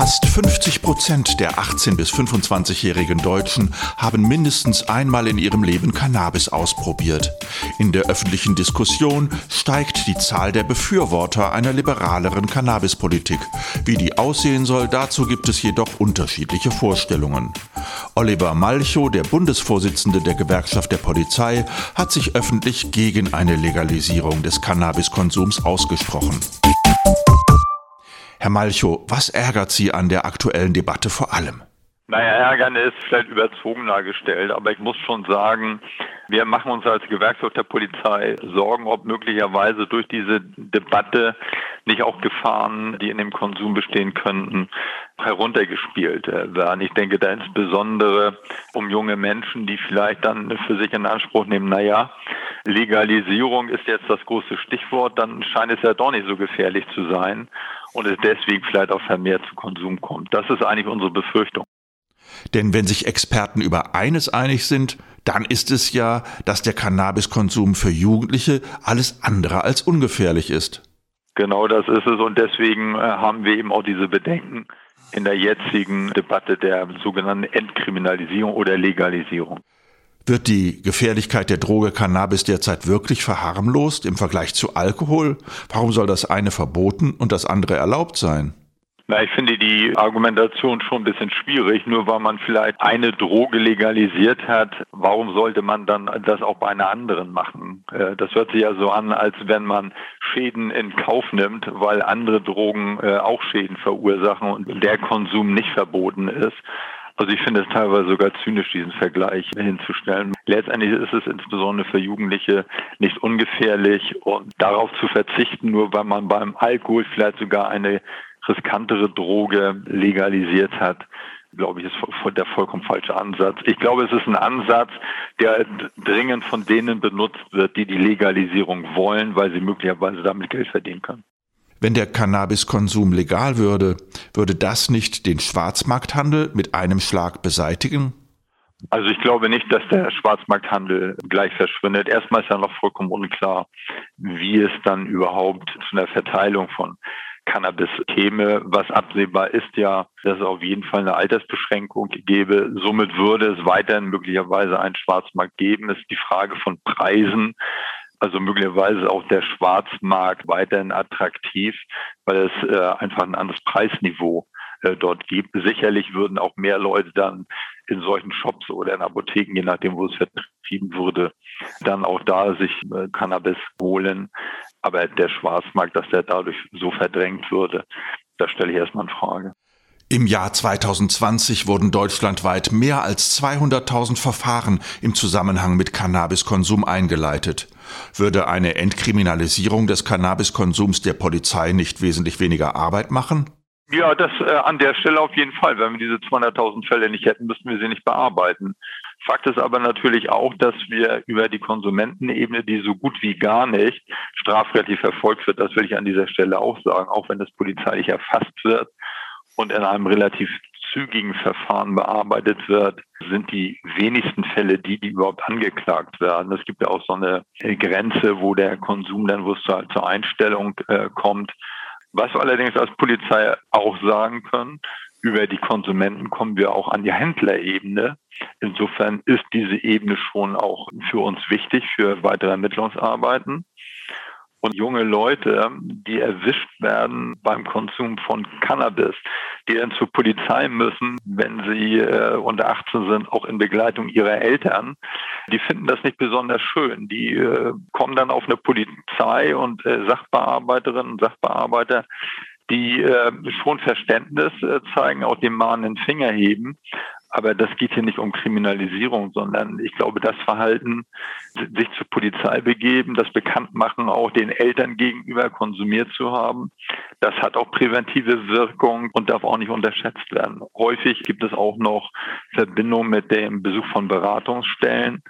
Fast 50 Prozent der 18- bis 25-jährigen Deutschen haben mindestens einmal in ihrem Leben Cannabis ausprobiert. In der öffentlichen Diskussion steigt die Zahl der Befürworter einer liberaleren Cannabispolitik. Wie die aussehen soll, dazu gibt es jedoch unterschiedliche Vorstellungen. Oliver Malchow, der Bundesvorsitzende der Gewerkschaft der Polizei, hat sich öffentlich gegen eine Legalisierung des Cannabiskonsums ausgesprochen. Herr Malchow, was ärgert Sie an der aktuellen Debatte vor allem? Naja, ärgern ist vielleicht überzogen dargestellt, aber ich muss schon sagen, wir machen uns als Gewerkschaft der Polizei Sorgen, ob möglicherweise durch diese Debatte nicht auch Gefahren, die in dem Konsum bestehen könnten, heruntergespielt werden. Ich denke da insbesondere um junge Menschen, die vielleicht dann für sich in Anspruch nehmen, naja, Legalisierung ist jetzt das große Stichwort, dann scheint es ja doch nicht so gefährlich zu sein und es deswegen vielleicht auch vermehrt zu Konsum kommt. Das ist eigentlich unsere Befürchtung. Denn wenn sich Experten über eines einig sind, dann ist es ja, dass der Cannabiskonsum für Jugendliche alles andere als ungefährlich ist. Genau das ist es und deswegen äh, haben wir eben auch diese Bedenken in der jetzigen Debatte der sogenannten Entkriminalisierung oder Legalisierung. Wird die Gefährlichkeit der Droge Cannabis derzeit wirklich verharmlost im Vergleich zu Alkohol? Warum soll das eine verboten und das andere erlaubt sein? Na, ich finde die Argumentation schon ein bisschen schwierig. Nur weil man vielleicht eine Droge legalisiert hat, warum sollte man dann das auch bei einer anderen machen? Äh, das hört sich ja so an, als wenn man Schäden in Kauf nimmt, weil andere Drogen äh, auch Schäden verursachen und der Konsum nicht verboten ist. Also ich finde es teilweise sogar zynisch, diesen Vergleich hinzustellen. Letztendlich ist es insbesondere für Jugendliche nicht ungefährlich und darauf zu verzichten, nur weil man beim Alkohol vielleicht sogar eine riskantere Droge legalisiert hat, glaube ich, ist der vollkommen falsche Ansatz. Ich glaube, es ist ein Ansatz, der dringend von denen benutzt wird, die die Legalisierung wollen, weil sie möglicherweise damit Geld verdienen können. Wenn der Cannabiskonsum legal würde, würde das nicht den Schwarzmarkthandel mit einem Schlag beseitigen? Also ich glaube nicht, dass der Schwarzmarkthandel gleich verschwindet. Erstmal ist ja noch vollkommen unklar, wie es dann überhaupt zu einer Verteilung von Cannabis käme. Was absehbar ist ja, dass es auf jeden Fall eine Altersbeschränkung gäbe. Somit würde es weiterhin möglicherweise einen Schwarzmarkt geben. Es ist die Frage von Preisen also möglicherweise auch der Schwarzmarkt weiterhin attraktiv, weil es äh, einfach ein anderes Preisniveau äh, dort gibt. Sicherlich würden auch mehr Leute dann in solchen Shops oder in Apotheken, je nachdem, wo es vertrieben wurde, dann auch da sich äh, Cannabis holen. Aber der Schwarzmarkt, dass der dadurch so verdrängt würde, da stelle ich erstmal in Frage. Im Jahr 2020 wurden deutschlandweit mehr als 200.000 Verfahren im Zusammenhang mit Cannabiskonsum eingeleitet. Würde eine Entkriminalisierung des Cannabiskonsums der Polizei nicht wesentlich weniger Arbeit machen? Ja, das äh, an der Stelle auf jeden Fall. Wenn wir diese 200.000 Fälle nicht hätten, müssten wir sie nicht bearbeiten. Fakt ist aber natürlich auch, dass wir über die Konsumentenebene, die so gut wie gar nicht strafrechtlich verfolgt wird, das will ich an dieser Stelle auch sagen, auch wenn es polizeilich erfasst wird, und in einem relativ zügigen Verfahren bearbeitet wird, sind die wenigsten Fälle die, die überhaupt angeklagt werden. Es gibt ja auch so eine Grenze, wo der Konsum dann, wo es zur, zur Einstellung äh, kommt. Was wir allerdings als Polizei auch sagen können, über die Konsumenten kommen wir auch an die Händlerebene. Insofern ist diese Ebene schon auch für uns wichtig für weitere Ermittlungsarbeiten. Und junge Leute, die erwischt werden beim Konsum von Cannabis, die dann zur Polizei müssen, wenn sie äh, unter 18 sind, auch in Begleitung ihrer Eltern, die finden das nicht besonders schön. Die äh, kommen dann auf eine Polizei und äh, Sachbearbeiterinnen und Sachbearbeiter, die äh, schon Verständnis äh, zeigen, auch den mahnenden Finger heben, aber das geht hier nicht um Kriminalisierung, sondern ich glaube, das Verhalten, sich zur Polizei begeben, das Bekanntmachen auch den Eltern gegenüber konsumiert zu haben, das hat auch präventive Wirkung und darf auch nicht unterschätzt werden. Häufig gibt es auch noch Verbindungen mit dem Besuch von Beratungsstellen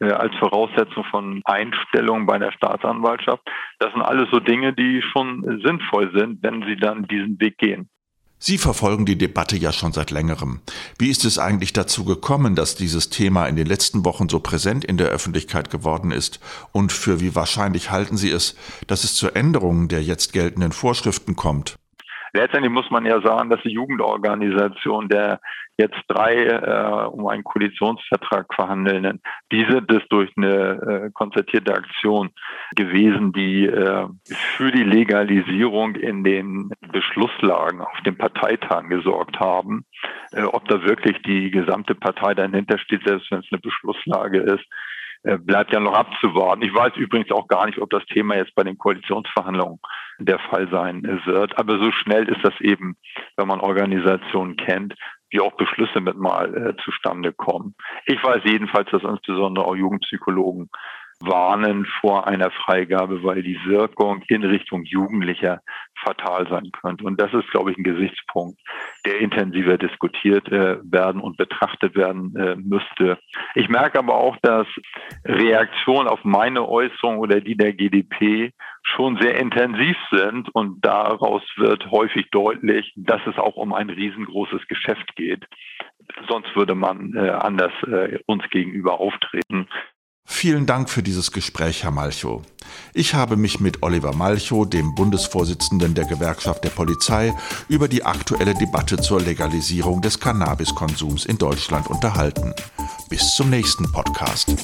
äh, als Voraussetzung von Einstellungen bei der Staatsanwaltschaft. Das sind alles so Dinge, die schon sinnvoll sind, wenn sie dann diesen Weg gehen. Sie verfolgen die Debatte ja schon seit längerem. Wie ist es eigentlich dazu gekommen, dass dieses Thema in den letzten Wochen so präsent in der Öffentlichkeit geworden ist? Und für wie wahrscheinlich halten Sie es, dass es zur Änderung der jetzt geltenden Vorschriften kommt? Letztendlich muss man ja sagen, dass die Jugendorganisation der jetzt drei äh, um einen Koalitionsvertrag verhandelnden, die sind es durch eine äh, konzertierte Aktion gewesen, die äh, für die Legalisierung in den Beschlusslagen auf den Parteitagen gesorgt haben. Äh, ob da wirklich die gesamte Partei dahinter steht, selbst wenn es eine Beschlusslage ist, bleibt ja noch abzuwarten. Ich weiß übrigens auch gar nicht, ob das Thema jetzt bei den Koalitionsverhandlungen der Fall sein wird. Aber so schnell ist das eben, wenn man Organisationen kennt, wie auch Beschlüsse mit mal äh, zustande kommen. Ich weiß jedenfalls, dass insbesondere auch Jugendpsychologen warnen vor einer Freigabe, weil die Wirkung in Richtung Jugendlicher fatal sein könnte. Und das ist, glaube ich, ein Gesichtspunkt, der intensiver diskutiert äh, werden und betrachtet werden äh, müsste. Ich merke aber auch, dass Reaktionen auf meine Äußerung oder die der GDP schon sehr intensiv sind und daraus wird häufig deutlich, dass es auch um ein riesengroßes Geschäft geht. Sonst würde man äh, anders äh, uns gegenüber auftreten. Vielen Dank für dieses Gespräch, Herr Malchow. Ich habe mich mit Oliver Malchow, dem Bundesvorsitzenden der Gewerkschaft der Polizei, über die aktuelle Debatte zur Legalisierung des Cannabiskonsums in Deutschland unterhalten. Bis zum nächsten Podcast.